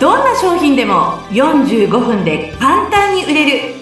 どんな商品でも45分で簡単に売れる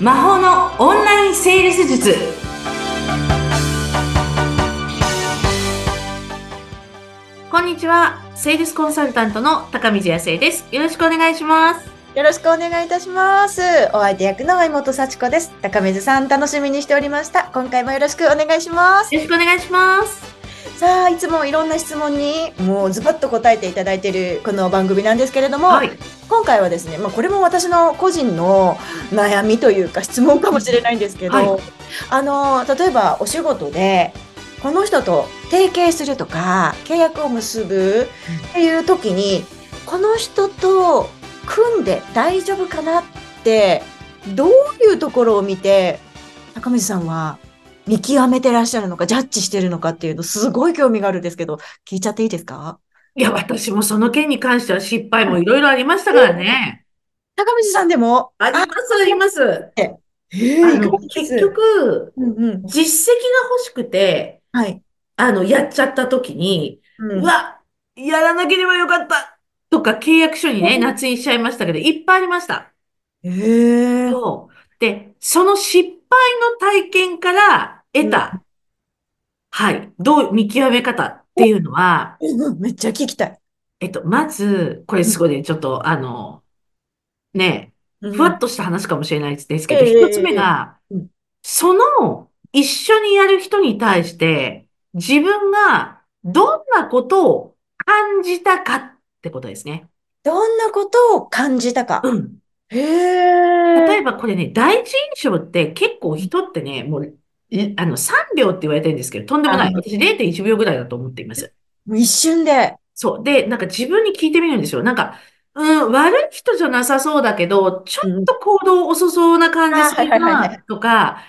魔法のオンラインセールス術こんにちはセールスコンサルタントの高見康生ですよろしくお願いしますよろしくお願いいたします。お相手役の相本幸子です。高水さん、楽しみにしておりました。今回もよろしくお願いします。よろしくお願いしますさあ、いつもいろんな質問に、もうズバッと答えていただいているこの番組なんですけれども、はい。今回はですね、まあ、これも私の個人の悩みというか質問かもしれないんですけど、はい。あの、例えばお仕事で、この人と提携するとか、契約を結ぶっていう時に、この人と組んで大丈夫かなって、どういうところを見て、高水さんは見極めてらっしゃるのか、ジャッジしてるのかっていうの、すごい興味があるんですけど、聞いちゃっていいですか？いや私もその件に関しては失敗もいろいろありましたからね高水さんでも？ありますありますえあの結、局うんうん。実績が欲しくてはい。あのやっちゃった時にううわ、やらなければよかったとか契約書にね、うん捺印しちゃいましたけど、いっぱいありました。へえ。そう。で、その失敗の体験から得た、はい、どう見極め方っていうのは、うんめっちゃ聞きたい。えっと、まず、これすごいね、ちょっと、あの、ね、ふわっとした話かもしれないですけど、ええ一つ目がうん、その一緒にやる人に対して、自分がどんなことを感じたかってことですね。どんなことを感じたか。うん。へえ。例えばこれね、第一印象って結構人ってね、もう、いあの、3秒って言われてるんですけど、とんでもない。あ私0.1秒ぐらいだと思っています。一瞬で。そう。で、なんか自分に聞いてみるんですよ。なんか、うん、悪い人じゃなさそうだけど、ちょっと行動遅そうな感じするな、とか、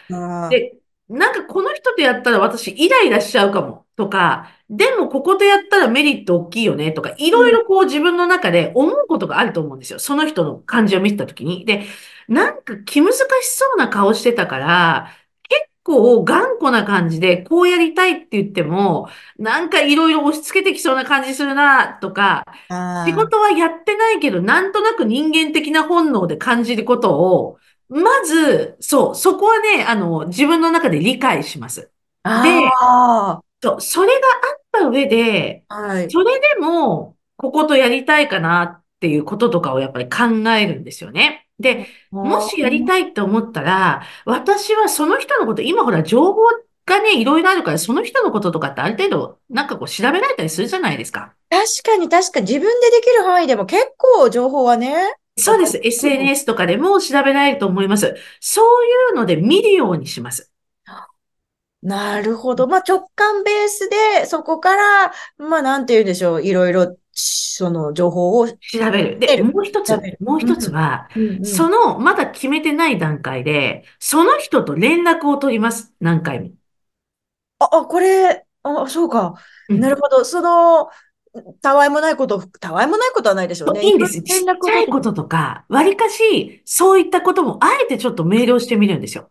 で、なんかこの人とやったら私イライラしちゃうかも、とか、でもこことやったらメリット大きいよね、とか、いろいろこう自分の中で思うことがあると思うんですよ。その人の感じを見てたときに。で、なんか気難しそうな顔してたから、結構頑固な感じで、こうやりたいって言っても、なんかいろいろ押し付けてきそうな感じするな、とか、仕事はやってないけど、なんとなく人間的な本能で感じることを、まず、そう、そこはね、あの、自分の中で理解します。あそう、それがあった上で、ー。はい。それでも、こことやりたいかなっていうこととかをやっぱり考えるんですよね。で、もしやりたいって思ったら、私はその人のこと、今ほら、情報がね、いろいろあるから、その人のこととかってある程度、なんかこう調べられたりするじゃないですか。確かに確かに自分でできる範囲でも結構情報はね。そうです。SNS とかでも調べられると思います。そういうので見るようにします。なるほど。まあ直感ベースで、そこから、まあなんて言うんでしょう。いろいろ、その情報を。調べる。で、もう一つもう一つは、うんその、まだ決めてない段階で、その人と連絡を取ります。何回も。あ、あ、これ、あ、そうか。うんなるほど。その、たわいもないこと、たわいもないことはないでしょうね。いいんです。ちっちゃいこととか、わりかし、そういったことも、あえてちょっとメールをしてみるんですよ。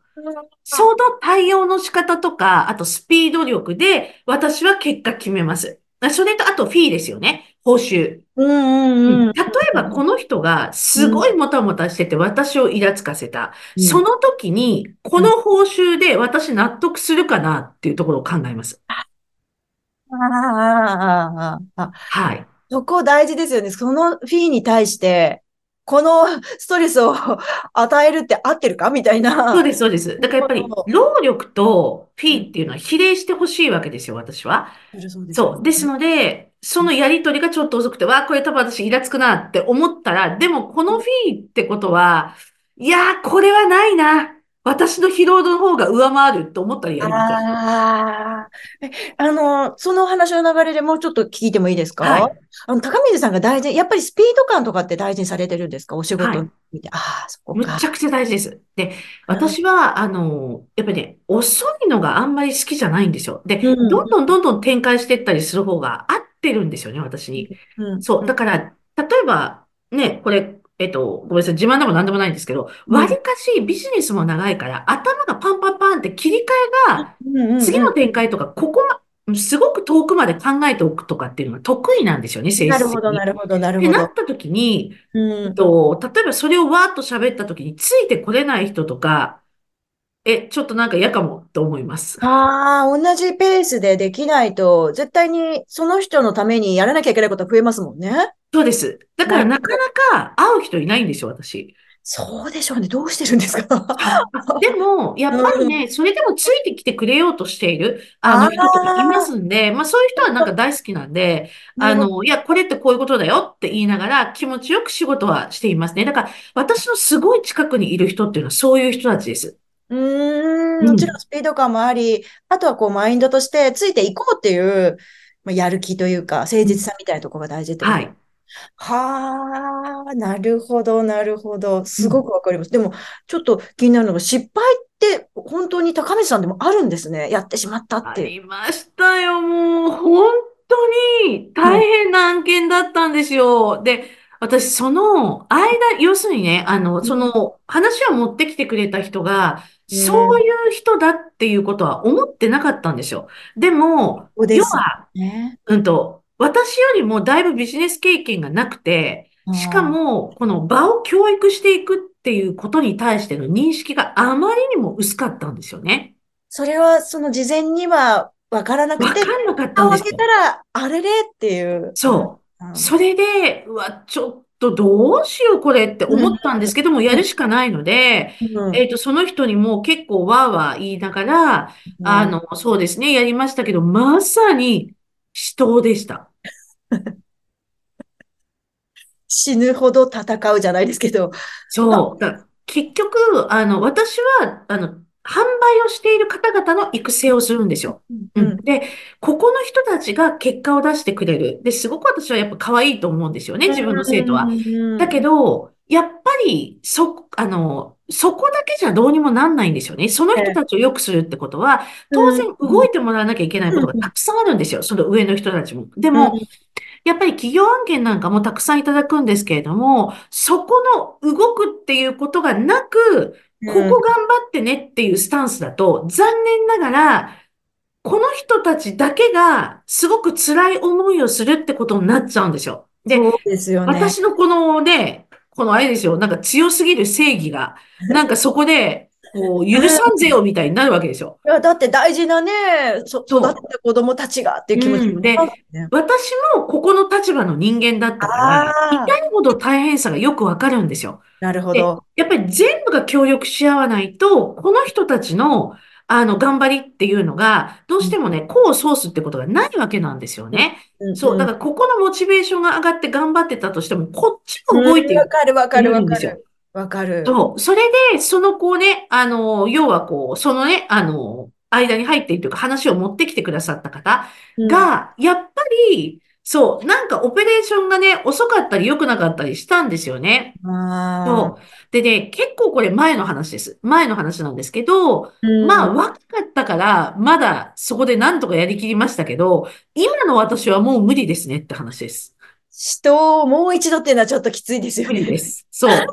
その対応の仕方とか、あとスピード力で、私は結果決めます。あそれと、あとフィーですよね。報酬。うんうんうん。例えば、この人がすごいもたもたしてて私をイラつかせた。うんその時に、この報酬で私納得するかなっていうところを考えます。はい。そこ大事ですよね。そのフィーに対して、このストレスを与えるって合ってるか？みたいな。そうです、そうです。だからやっぱり労力とフィーっていうのは比例してほしいわけですよ、私は。そうですそう。ですので、そのやりとりがちょっと遅くて、わあ、これ多分私イラつくなって思ったら、でもこのフィーってことは、いやー、これはないな。私の疲労の方が上回ると思ったらやりますよ。ああ。えあの、その話の流れでもうちょっと聞いてもいいですか？はいあの、高水さんが大事、やっぱりスピード感とかって大事にされてるんですか？お仕はい事見て。ああ、そこか。むちゃくちゃ大事です。で、私は、あの、やっぱりね、遅いのがあんまり好きじゃないんですよ。で、うんどんどんどんどん展開していったりする方が合ってるんですよね、私に。うんそう。だから、例えば、ね、これ、えっと、ごめんなさい、自慢でも何でもないんですけど、うんわりかしビジネスも長いから、頭がパンパンパンって切り替えが、次の展開とか、ここま、すごく遠くまで考えておくとかっていうのが得意なんですよね、性なるほど。なるほど、なるってほど。なった時に、うん。と、例えばそれをわーっと喋った時についてこれない人とか、え、ちょっとなんか嫌かもと思います。ああ、同じペースでできないと、絶対にその人のためにやらなきゃいけないこと増えますもんね。そうです。だからなかなか会う人いないんですよ、私。そうでしょうね。どうしてるんですか？でも、やっぱりね、それでもついてきてくれようとしている、あの人とかいますんで、まあそういう人はなんか大好きなんで、あの、いや、これってこういうことだよって言いながら気持ちよく仕事はしていますね。だから、私のすごい近くにいる人っていうのはそういう人たちです。うーん、うんもちろんスピード感もあり、あとはこうマインドとしてついていこうっていう、まあ、やる気というか、誠実さみたいなところが大事ってことはい。はあ、なるほど、なるほど。すごくわかります。でも、ちょっと気になるのが、失敗って本当に高見さんでもあるんですね。やってしまったっあて。りましたよ、もう、本当に大変な案件だったんですよ。で、私、その間、要するにね、あの、その話を持ってきてくれた人が、うんそういう人だっていうことは思ってなかったんですよ。でも、そうです要は、ね。うんと、私よりもだいぶビジネス経験がなくて、しかも、この場を教育していくっていうことに対しての認識があまりにも薄かったんですよね。それは、その事前には分からなくて、わかんなかった蓋を開けんですよ。たら、あれれっていう。そう。うん。それで、うわ、ちょっとどうしようこれって思ったんですけども、やるしかないので、うんえっと、その人にも結構わーわー言いながら、あの、そうですね、やりましたけど、まさに死闘でした。死ぬほど戦うじゃないですけど。そう。だ結局、あの、私は、あの、販売をしている方々の育成をするんですよ。うん。で、ここの人たちが結果を出してくれる。で、すごく私はやっぱ可愛いと思うんですよね、自分の生徒は。だけど、ど、やっぱり、そ、あの、そこだけじゃどうにもなんないんですよね。その人たちを良くするってことは、当然動いてもらわなきゃいけないことがたくさんあるんですよ。その上の人たちも。でも、やっぱり企業案件なんかもたくさんいただくんですけれども、そこの動くっていうことがなく、ここ頑張ってねっていうスタンスだと、残念ながら、この人たちだけがすごく辛い思いをするってことになっちゃうんですよ。で、そうですよね。私のこのね、このあれですよ、なんか強すぎる正義が、なんかそこで、こう、許さんぜよみたいになるわけですよ。いや、だって大事なね、そ育てた子供たちがっていう気持ちうんで私もここの立場の人間だったから、痛いほど大変さがよくわかるんですよ。なるほでど。やっぱり全部が協力し合わないと、この人たちの、あの、頑張りっていうのが、どうしてもね、功を奏すってことがないわけなんですよね。そう、だからここのモチベーションが上がって頑張ってたとしても、こっちも動いていわかるわかるわかる。わかる。そう。それで、そのこうね、あの、要はこう、そのね、あの、間に入っているというか話を持ってきてくださった方うん、が、やっぱり、そう、なんかオペレーションがね、遅かったり良くなかったりしたんですよね。あそう。でね、結構これ前の話です。前の話なんですけど、ーまあうん若かったから、まだそこでなんとかやりきりましたけど、今の私はもう無理ですねって話です。人をもう一度っていうのはちょっときついですよ無理でね。す。そう。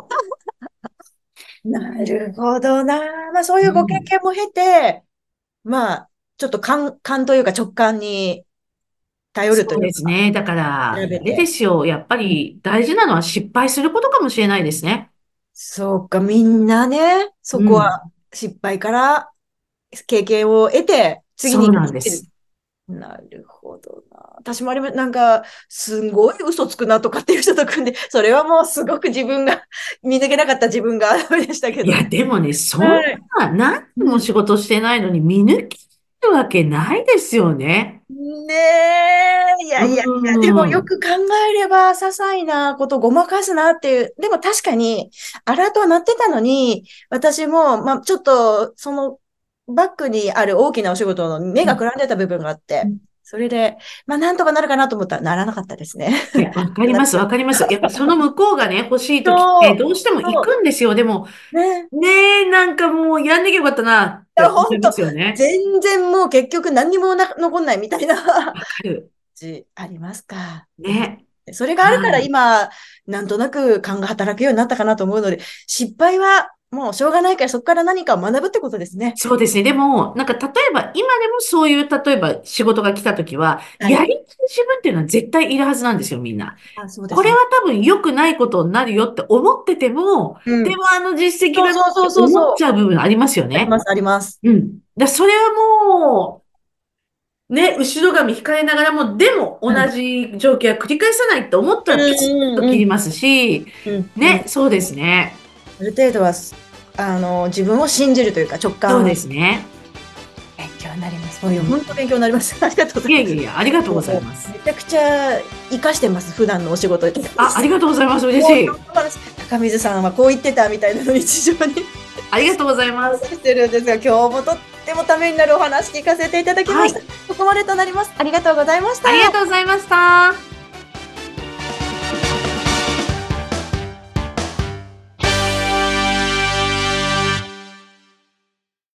なるほどな。まあそういうご経験も経て、まあ、ちょっと感、感というか直感に頼るとそういうですね。だから、あですよ。やっぱり大事なのは失敗することかもしれないですね。そうか、みんなね、そこは失敗から経験を得て、次にそうなんです。なるほどな。私もありま、なんか、すんごい嘘つくなとかっていう人と組んで、それはもうすごく自分が、見抜けなかった自分がダ メでしたけど。いや、でもね、そんはい。な、何年も仕事してないのに見抜けるわけないですよね。ねえ、いやいやいや、うん。でもよく考えれば、些細なことごまかすなっていう、でも確かに、アラートは鳴ってたのに、私も、まあ、ちょっと、その、バックにある大きなお仕事の目がくらんでた部分があって。うん、それで、まあ、なんとかなるかなと思ったら、ならなかったですね。わかります、わかります。やっぱその向こうがね、欲しいときって、どうしても行くんですよ。でも、ね。ねえ、なんかもうやんなきゃよかったな、いますよね。全然もう結局何にもな残んないみたいなわかる。じありますか。ね。それがあるからはい今、なんとなく勘が働くようになったかなと思うので、失敗はもうしょうがないからそこから何かを学ぶってことですね。そうですね。でも、なんか例えば、今でもそういう、例えば仕事が来た時は、はいやりきる自分っていうのは絶対いるはずなんですよ、みんな。あそうですねこれは多分良くないことになるよって思ってても、うんでもあの実績がそうそうそうそう思っちゃう部分ありますよね。あります、あります。うん。だそれはもう、ね、後ろ髪控えながらも、でも同じ状況は繰り返さないって思ったらピチッと切りますし、うんね、そうですね。ある程度は、あの、自分を信じるというか直感をそうですね。勉強になります。本当勉強になります。ありがとうございます。いやいやありがとうございます。めちゃくちゃ活かしてます、普段のお仕事で。あ、ありがとうございます。嬉しい高水さんはこう言ってたみたいなの日常に ありがとうございます。してるんですが、今日もとってもためになるお話聞かせていただきました。ここまでとなります。ありがとうございました。ありがとうございました。